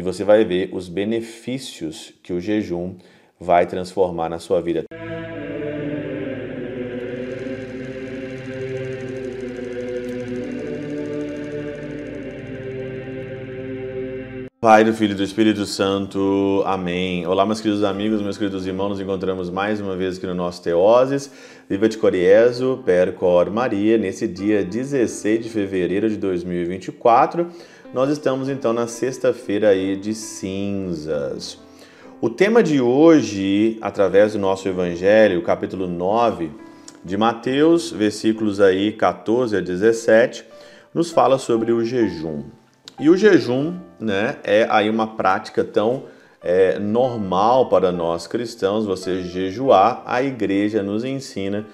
e você vai ver os benefícios que o jejum vai transformar na sua vida. Pai do Filho e do Espírito Santo. Amém. Olá, meus queridos amigos, meus queridos irmãos. Nos encontramos mais uma vez aqui no nosso Teoses. Viva de Coriezo, per cor Maria, nesse dia 16 de fevereiro de 2024. Nós estamos então na sexta-feira aí de cinzas. O tema de hoje, através do nosso evangelho, capítulo 9 de Mateus, versículos aí 14 a 17, nos fala sobre o jejum. E o jejum né, é aí uma prática tão é, normal para nós cristãos, você jejuar. A igreja nos ensina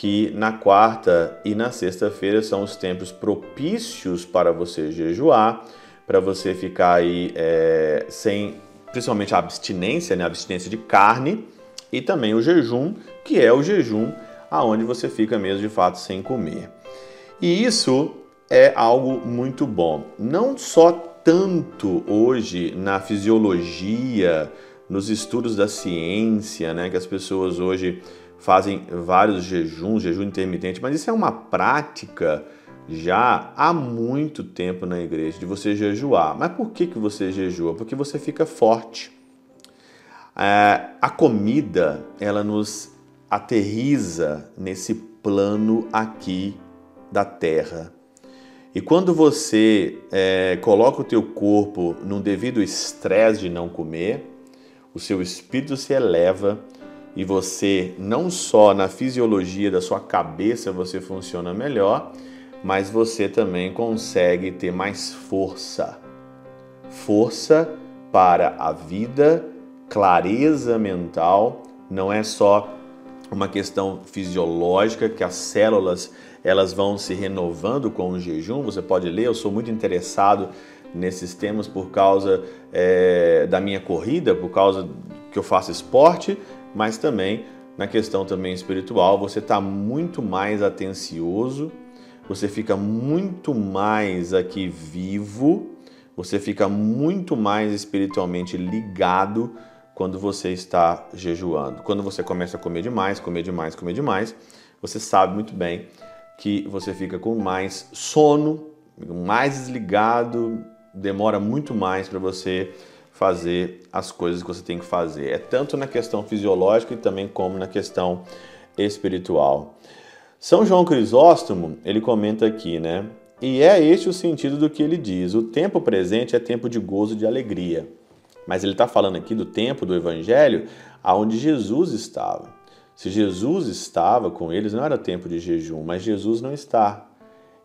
que na quarta e na sexta-feira são os tempos propícios para você jejuar, para você ficar aí é, sem, principalmente a abstinência, né, a abstinência de carne, e também o jejum, que é o jejum aonde você fica mesmo de fato sem comer. E isso é algo muito bom. Não só tanto hoje na fisiologia, nos estudos da ciência, né, que as pessoas hoje fazem vários jejuns, jejum intermitente, mas isso é uma prática já há muito tempo na igreja de você jejuar. Mas por que, que você jejua? Porque você fica forte. É, a comida, ela nos aterriza nesse plano aqui da terra. E quando você é, coloca o teu corpo num devido estresse de não comer, o seu espírito se eleva e você não só na fisiologia da sua cabeça você funciona melhor, mas você também consegue ter mais força. Força para a vida, clareza mental, não é só uma questão fisiológica que as células elas vão se renovando com o jejum. Você pode ler, eu sou muito interessado nesses temas por causa é, da minha corrida, por causa que eu faço esporte, mas também na questão também espiritual, você está muito mais atencioso, você fica muito mais aqui vivo, você fica muito mais espiritualmente ligado quando você está jejuando. Quando você começa a comer demais, comer demais, comer demais, você sabe muito bem que você fica com mais sono, mais desligado, demora muito mais para você fazer as coisas que você tem que fazer. É tanto na questão fisiológica e também como na questão espiritual. São João Crisóstomo, ele comenta aqui, né? E é este o sentido do que ele diz: o tempo presente é tempo de gozo de alegria. Mas ele está falando aqui do tempo do Evangelho aonde Jesus estava. Se Jesus estava com eles, não era tempo de jejum, mas Jesus não está.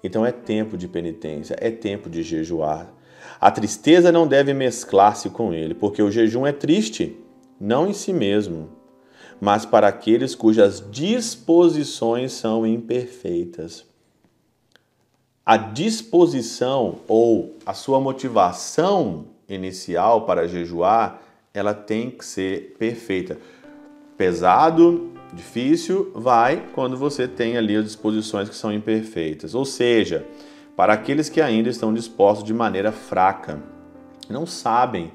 Então é tempo de penitência, é tempo de jejuar. A tristeza não deve mesclar-se com ele, porque o jejum é triste, não em si mesmo, mas para aqueles cujas disposições são imperfeitas. A disposição ou a sua motivação inicial para jejuar, ela tem que ser perfeita. Pesado, Difícil vai quando você tem ali as disposições que são imperfeitas, ou seja, para aqueles que ainda estão dispostos de maneira fraca, não sabem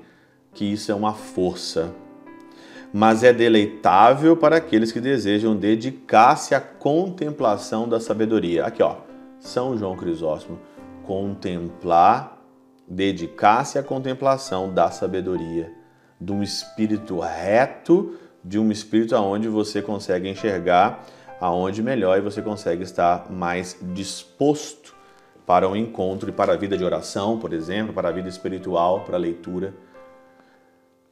que isso é uma força, mas é deleitável para aqueles que desejam dedicar-se à contemplação da sabedoria. Aqui, ó, São João Crisóstomo, contemplar, dedicar-se à contemplação da sabedoria, de um espírito reto de um espírito aonde você consegue enxergar aonde melhor e você consegue estar mais disposto para o um encontro e para a vida de oração, por exemplo, para a vida espiritual, para a leitura.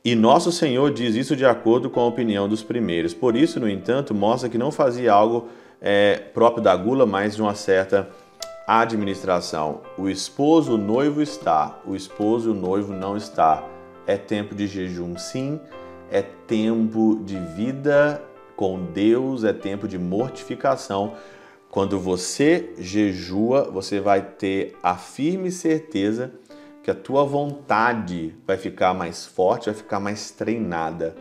E nosso Senhor diz isso de acordo com a opinião dos primeiros. Por isso, no entanto, mostra que não fazia algo é, próprio da gula, mas de uma certa administração. O esposo, o noivo está, o esposo, o noivo não está. É tempo de jejum, sim, é tempo de vida com Deus, é tempo de mortificação. Quando você jejua, você vai ter a firme certeza que a tua vontade vai ficar mais forte, vai ficar mais treinada.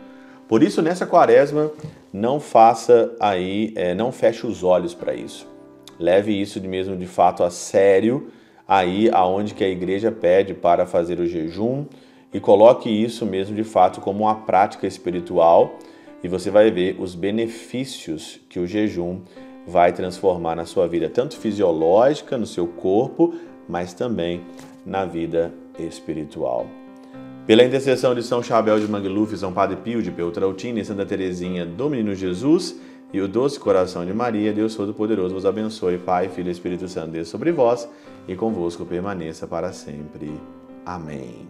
Por isso, nessa quaresma, não faça aí, é, não feche os olhos para isso. Leve isso de mesmo de fato a sério, aí aonde que a igreja pede para fazer o jejum, e coloque isso mesmo de fato como uma prática espiritual e você vai ver os benefícios que o jejum vai transformar na sua vida, tanto fisiológica, no seu corpo, mas também na vida espiritual. Pela intercessão de São Chabel de Mangluf, São Padre Pio de Peltrautina e Santa Teresinha do Menino Jesus e o doce coração de Maria, Deus Todo-Poderoso vos abençoe, Pai, Filho e Espírito Santo, Deus sobre vós e convosco permaneça para sempre. Amém.